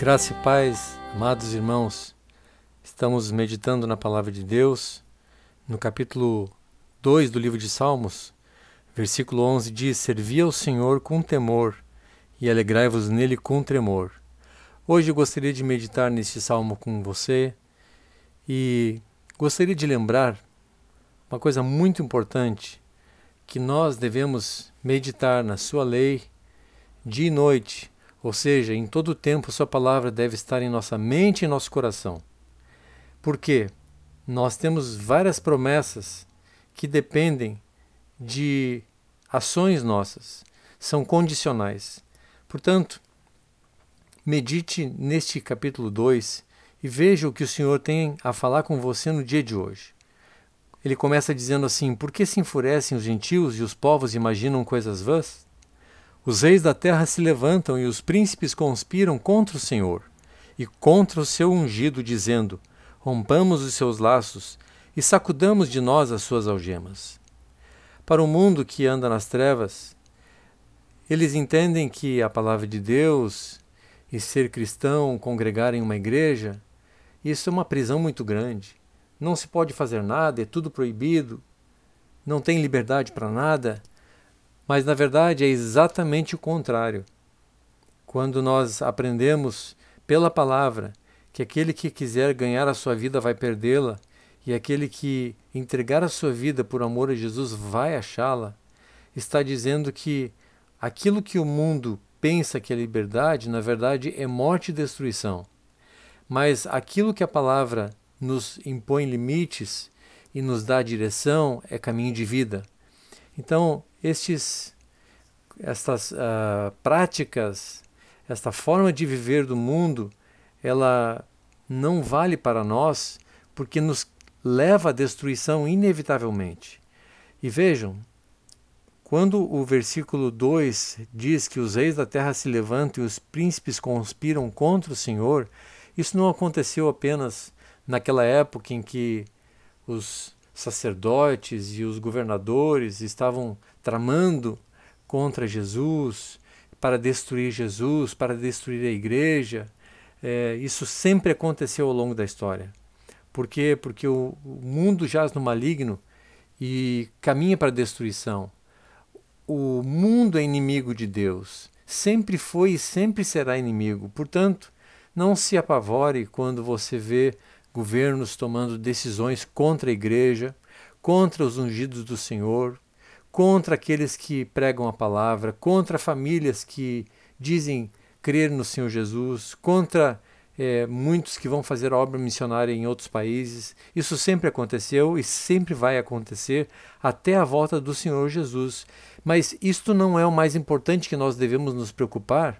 Graça e paz, amados irmãos, estamos meditando na palavra de Deus. No capítulo 2 do livro de Salmos, versículo 11 diz: Servi ao Senhor com temor e alegrai-vos nele com tremor. Hoje eu gostaria de meditar neste salmo com você e gostaria de lembrar uma coisa muito importante que nós devemos meditar na sua lei dia e noite ou seja, em todo tempo Sua palavra deve estar em nossa mente e em nosso coração. Por quê? Nós temos várias promessas que dependem de ações nossas, são condicionais. Portanto, medite neste capítulo 2 e veja o que o Senhor tem a falar com você no dia de hoje. Ele começa dizendo assim: Por que se enfurecem os gentios e os povos imaginam coisas vãs? Os reis da terra se levantam e os príncipes conspiram contra o Senhor e contra o seu ungido, dizendo: Rompamos os seus laços e sacudamos de nós as suas algemas. Para o mundo que anda nas trevas, eles entendem que a palavra de Deus e ser cristão, congregar em uma igreja, isso é uma prisão muito grande. Não se pode fazer nada, é tudo proibido, não tem liberdade para nada. Mas na verdade é exatamente o contrário. Quando nós aprendemos pela palavra que aquele que quiser ganhar a sua vida vai perdê-la, e aquele que entregar a sua vida por amor a Jesus vai achá-la, está dizendo que aquilo que o mundo pensa que é liberdade, na verdade é morte e destruição. Mas aquilo que a palavra nos impõe limites e nos dá direção é caminho de vida. Então, estes, estas uh, práticas, esta forma de viver do mundo, ela não vale para nós porque nos leva à destruição inevitavelmente. E vejam, quando o versículo 2 diz que os reis da terra se levantam e os príncipes conspiram contra o Senhor, isso não aconteceu apenas naquela época em que os sacerdotes e os governadores estavam tramando contra Jesus, para destruir Jesus, para destruir a igreja. É, isso sempre aconteceu ao longo da história. Por quê? Porque o, o mundo jaz no maligno e caminha para a destruição. O mundo é inimigo de Deus. Sempre foi e sempre será inimigo. Portanto, não se apavore quando você vê governos tomando decisões contra a igreja, contra os ungidos do Senhor, contra aqueles que pregam a palavra, contra famílias que dizem crer no Senhor Jesus, contra é, muitos que vão fazer obra missionária em outros países. Isso sempre aconteceu e sempre vai acontecer até a volta do Senhor Jesus. Mas isto não é o mais importante que nós devemos nos preocupar.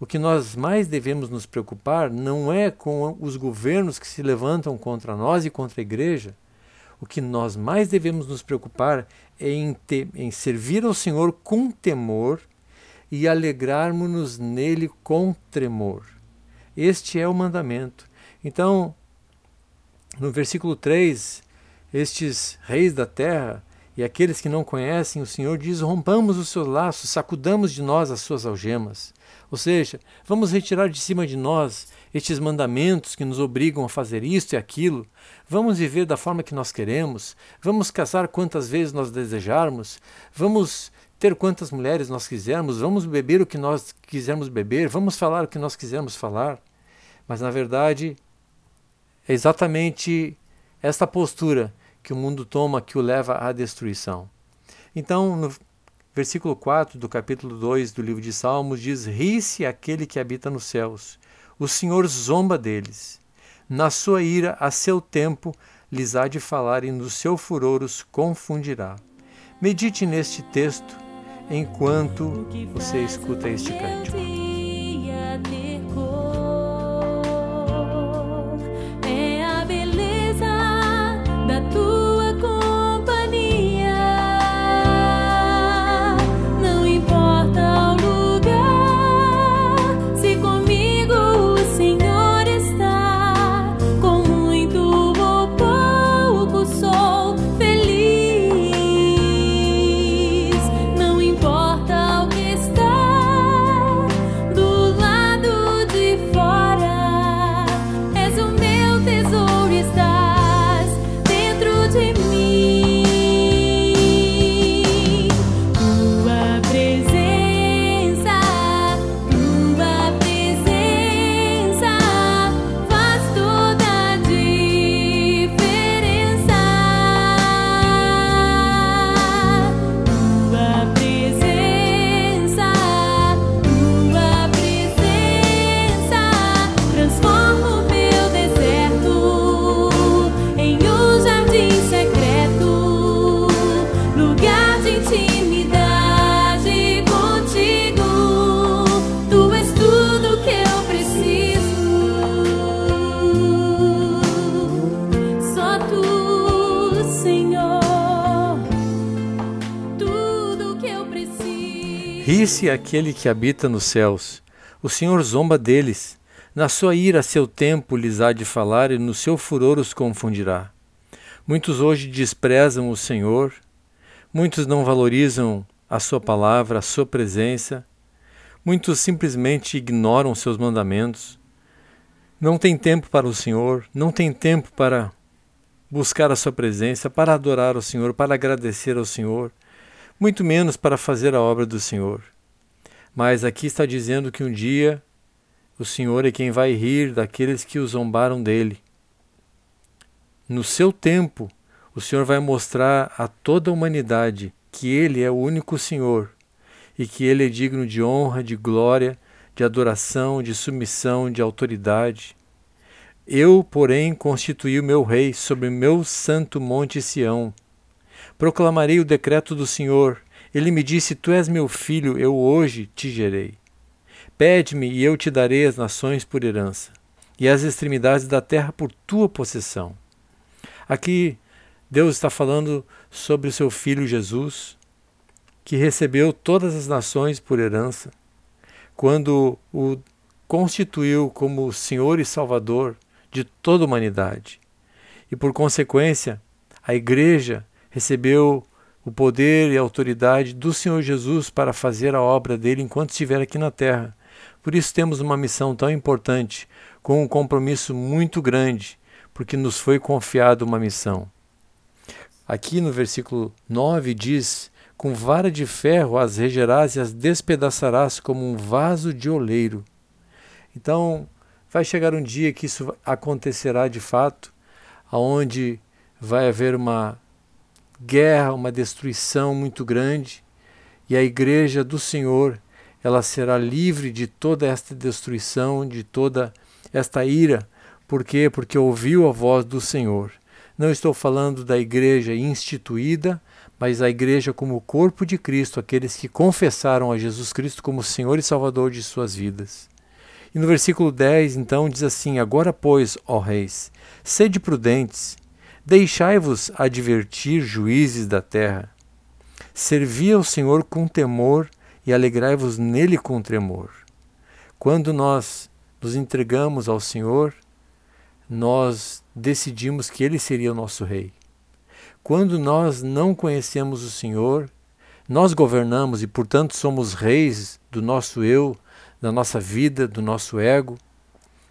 O que nós mais devemos nos preocupar não é com os governos que se levantam contra nós e contra a igreja. O que nós mais devemos nos preocupar é em, te, em servir ao Senhor com temor e alegrarmos-nos nele com tremor. Este é o mandamento. Então, no versículo 3, estes reis da terra e aqueles que não conhecem o Senhor diz: rompamos os seus laços, sacudamos de nós as suas algemas. Ou seja, vamos retirar de cima de nós estes mandamentos que nos obrigam a fazer isto e aquilo. Vamos viver da forma que nós queremos. Vamos casar quantas vezes nós desejarmos. Vamos ter quantas mulheres nós quisermos. Vamos beber o que nós quisermos beber. Vamos falar o que nós quisermos falar. Mas na verdade, é exatamente esta postura que o mundo toma que o leva à destruição. Então, no versículo 4 do capítulo 2 do livro de Salmos diz: Ri-se aquele que habita nos céus, o Senhor zomba deles. Na sua ira, a seu tempo, lhes há de falar e no seu furor os confundirá. Medite neste texto enquanto você escuta este cântico. Ri-se aquele que habita nos céus, o Senhor zomba deles. Na sua ira, seu tempo lhes há de falar, e no seu furor os confundirá. Muitos hoje desprezam o Senhor, muitos não valorizam a sua palavra, a sua presença, muitos simplesmente ignoram seus mandamentos, não tem tempo para o Senhor, não tem tempo para buscar a sua presença, para adorar o Senhor, para agradecer ao Senhor, muito menos para fazer a obra do Senhor. Mas aqui está dizendo que um dia o Senhor é quem vai rir daqueles que o zombaram dele. No seu tempo, o Senhor vai mostrar a toda a humanidade que Ele é o único Senhor e que Ele é digno de honra, de glória, de adoração, de submissão, de autoridade. Eu, porém, constituí o meu rei sobre meu santo monte Sião. Proclamarei o decreto do Senhor. Ele me disse: Tu és meu filho, eu hoje te gerei. Pede-me e eu te darei as nações por herança, e as extremidades da terra por tua possessão. Aqui Deus está falando sobre o seu filho Jesus, que recebeu todas as nações por herança, quando o constituiu como Senhor e Salvador de toda a humanidade. E por consequência, a Igreja recebeu o poder e a autoridade do Senhor Jesus para fazer a obra dele enquanto estiver aqui na terra. Por isso temos uma missão tão importante, com um compromisso muito grande, porque nos foi confiado uma missão. Aqui no versículo 9 diz: Com vara de ferro as regerás e as despedaçarás como um vaso de oleiro. Então, vai chegar um dia que isso acontecerá de fato, aonde vai haver uma guerra, uma destruição muito grande, e a igreja do Senhor, ela será livre de toda esta destruição, de toda esta ira. Por quê? Porque ouviu a voz do Senhor. Não estou falando da igreja instituída, mas a igreja como o corpo de Cristo, aqueles que confessaram a Jesus Cristo como Senhor e Salvador de suas vidas. E no versículo 10, então, diz assim: Agora, pois, ó reis, sede prudentes, Deixai-vos advertir, juízes da terra. Servi ao Senhor com temor e alegrai-vos nele com tremor. Quando nós nos entregamos ao Senhor, nós decidimos que Ele seria o nosso Rei. Quando nós não conhecemos o Senhor, nós governamos e, portanto, somos reis do nosso eu, da nossa vida, do nosso ego.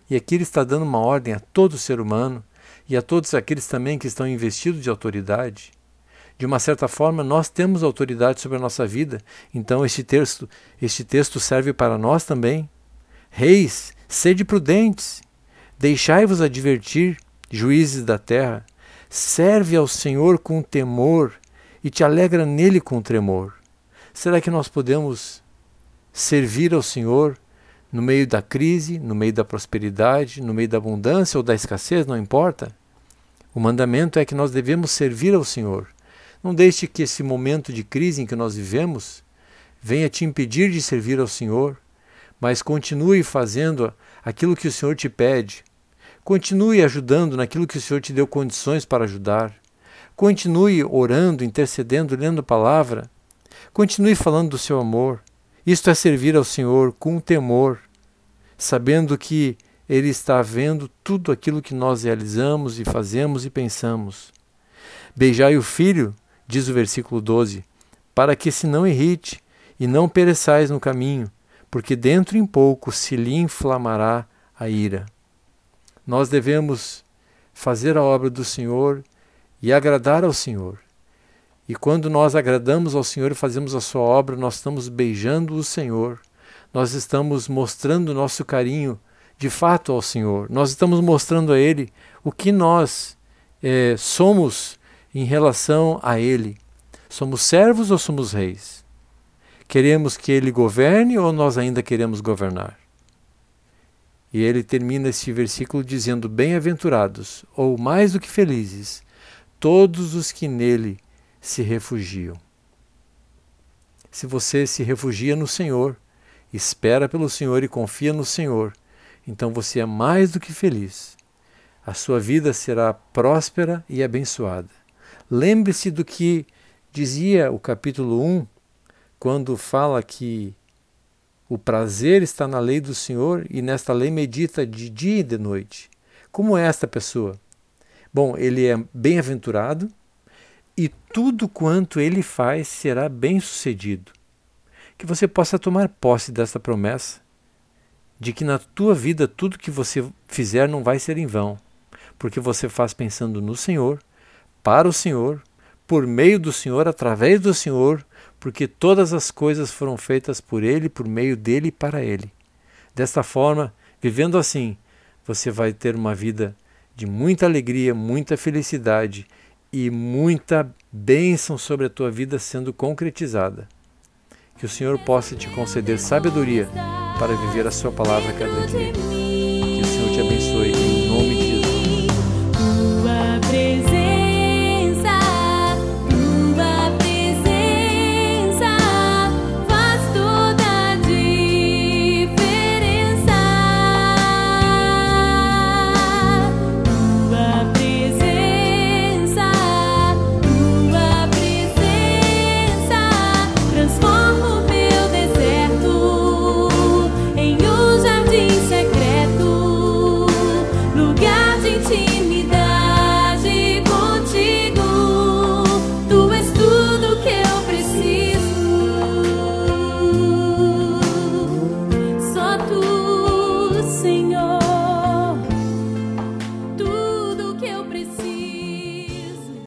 E aqui Ele está dando uma ordem a todo ser humano e a todos aqueles também que estão investidos de autoridade. De uma certa forma, nós temos autoridade sobre a nossa vida, então este texto, este texto serve para nós também. Reis, sede prudentes, deixai-vos advertir, juízes da terra, serve ao Senhor com temor e te alegra nele com tremor. Será que nós podemos servir ao Senhor no meio da crise, no meio da prosperidade, no meio da abundância ou da escassez, não importa? O mandamento é que nós devemos servir ao Senhor. Não deixe que esse momento de crise em que nós vivemos venha te impedir de servir ao Senhor, mas continue fazendo aquilo que o Senhor te pede. Continue ajudando naquilo que o Senhor te deu condições para ajudar. Continue orando, intercedendo, lendo a palavra. Continue falando do seu amor. Isto é servir ao Senhor com temor, sabendo que ele está vendo tudo aquilo que nós realizamos e fazemos e pensamos. Beijai o filho, diz o versículo 12, para que se não irrite e não pereçais no caminho, porque dentro em pouco se lhe inflamará a ira. Nós devemos fazer a obra do Senhor e agradar ao Senhor. E quando nós agradamos ao Senhor e fazemos a sua obra, nós estamos beijando o Senhor, nós estamos mostrando nosso carinho de fato ao Senhor. Nós estamos mostrando a Ele o que nós é, somos em relação a Ele. Somos servos ou somos reis? Queremos que Ele governe ou nós ainda queremos governar? E ele termina este versículo dizendo: Bem-aventurados, ou mais do que felizes, todos os que nele se refugiam. Se você se refugia no Senhor, espera pelo Senhor e confia no Senhor, então você é mais do que feliz. A sua vida será próspera e abençoada. Lembre-se do que dizia o capítulo 1, quando fala que o prazer está na lei do Senhor e nesta lei medita de dia e de noite. Como é esta pessoa? Bom, ele é bem-aventurado e tudo quanto ele faz será bem-sucedido. Que você possa tomar posse desta promessa de que na tua vida tudo que você fizer não vai ser em vão, porque você faz pensando no Senhor, para o Senhor, por meio do Senhor, através do Senhor, porque todas as coisas foram feitas por Ele, por meio dele e para Ele. Desta forma, vivendo assim, você vai ter uma vida de muita alegria, muita felicidade e muita bênção sobre a tua vida sendo concretizada. Que o Senhor possa te conceder sabedoria para viver a Sua palavra cada dia.